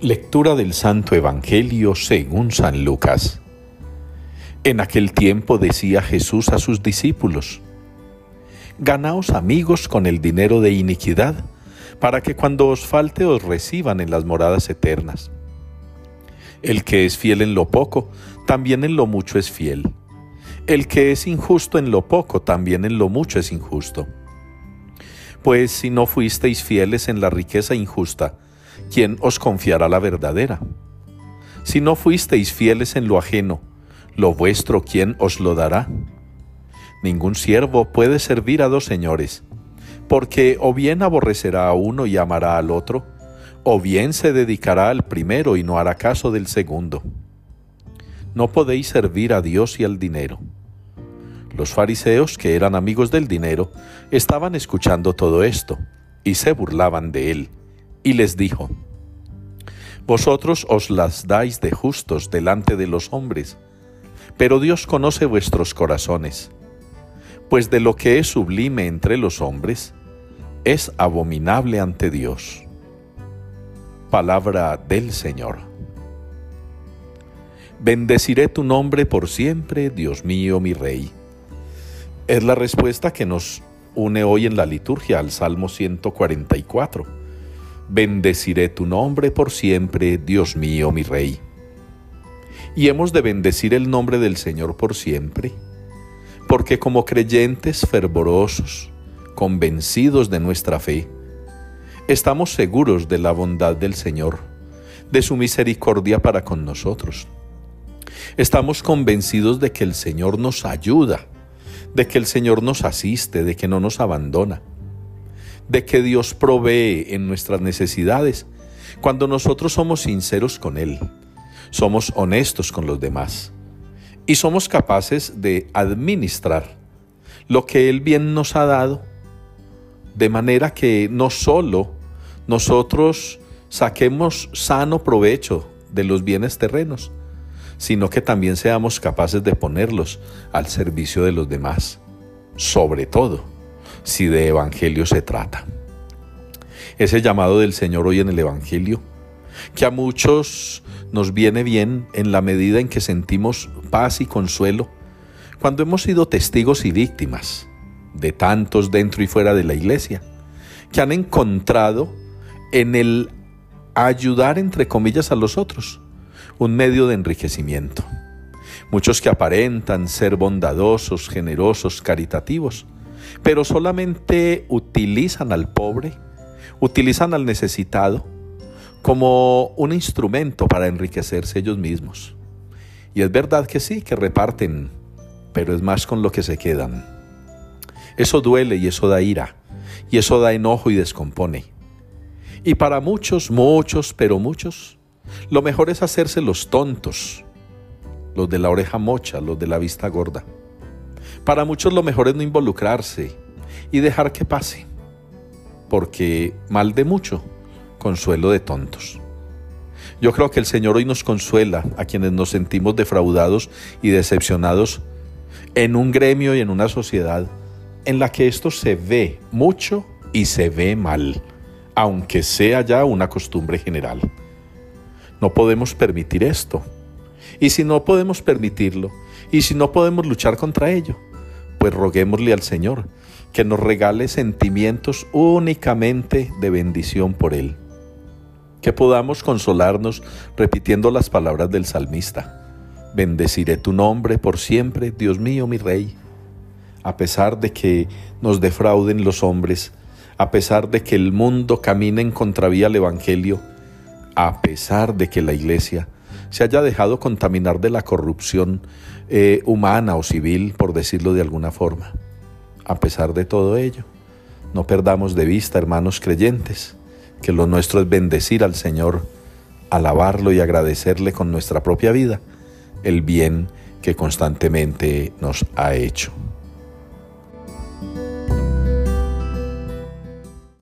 Lectura del Santo Evangelio según San Lucas. En aquel tiempo decía Jesús a sus discípulos, Ganaos amigos con el dinero de iniquidad, para que cuando os falte os reciban en las moradas eternas. El que es fiel en lo poco, también en lo mucho es fiel. El que es injusto en lo poco, también en lo mucho es injusto. Pues si no fuisteis fieles en la riqueza injusta, ¿quién os confiará la verdadera? Si no fuisteis fieles en lo ajeno, lo vuestro, ¿quién os lo dará? Ningún siervo puede servir a dos señores, porque o bien aborrecerá a uno y amará al otro, o bien se dedicará al primero y no hará caso del segundo. No podéis servir a Dios y al dinero. Los fariseos, que eran amigos del dinero, estaban escuchando todo esto, y se burlaban de él y les dijo, Vosotros os las dais de justos delante de los hombres, pero Dios conoce vuestros corazones, pues de lo que es sublime entre los hombres, es abominable ante Dios. Palabra del Señor. Bendeciré tu nombre por siempre, Dios mío, mi Rey. Es la respuesta que nos une hoy en la liturgia al Salmo 144 Bendeciré tu nombre por siempre, Dios mío, mi Rey. Y hemos de bendecir el nombre del Señor por siempre, porque como creyentes fervorosos, convencidos de nuestra fe, estamos seguros de la bondad del Señor, de su misericordia para con nosotros. Estamos convencidos de que el Señor nos ayuda, de que el Señor nos asiste, de que no nos abandona de que Dios provee en nuestras necesidades cuando nosotros somos sinceros con Él, somos honestos con los demás y somos capaces de administrar lo que Él bien nos ha dado, de manera que no solo nosotros saquemos sano provecho de los bienes terrenos, sino que también seamos capaces de ponerlos al servicio de los demás, sobre todo si de Evangelio se trata. Ese llamado del Señor hoy en el Evangelio, que a muchos nos viene bien en la medida en que sentimos paz y consuelo, cuando hemos sido testigos y víctimas de tantos dentro y fuera de la iglesia, que han encontrado en el ayudar, entre comillas, a los otros, un medio de enriquecimiento. Muchos que aparentan ser bondadosos, generosos, caritativos, pero solamente utilizan al pobre, utilizan al necesitado como un instrumento para enriquecerse ellos mismos. Y es verdad que sí, que reparten, pero es más con lo que se quedan. Eso duele y eso da ira, y eso da enojo y descompone. Y para muchos, muchos, pero muchos, lo mejor es hacerse los tontos, los de la oreja mocha, los de la vista gorda. Para muchos lo mejor es no involucrarse y dejar que pase, porque mal de mucho, consuelo de tontos. Yo creo que el Señor hoy nos consuela a quienes nos sentimos defraudados y decepcionados en un gremio y en una sociedad en la que esto se ve mucho y se ve mal, aunque sea ya una costumbre general. No podemos permitir esto. Y si no podemos permitirlo, y si no podemos luchar contra ello, pues roguémosle al Señor que nos regale sentimientos únicamente de bendición por Él. Que podamos consolarnos repitiendo las palabras del salmista. Bendeciré tu nombre por siempre, Dios mío, mi Rey. A pesar de que nos defrauden los hombres, a pesar de que el mundo camine en contravía al Evangelio, a pesar de que la Iglesia se haya dejado contaminar de la corrupción eh, humana o civil, por decirlo de alguna forma. A pesar de todo ello, no perdamos de vista, hermanos creyentes, que lo nuestro es bendecir al Señor, alabarlo y agradecerle con nuestra propia vida el bien que constantemente nos ha hecho.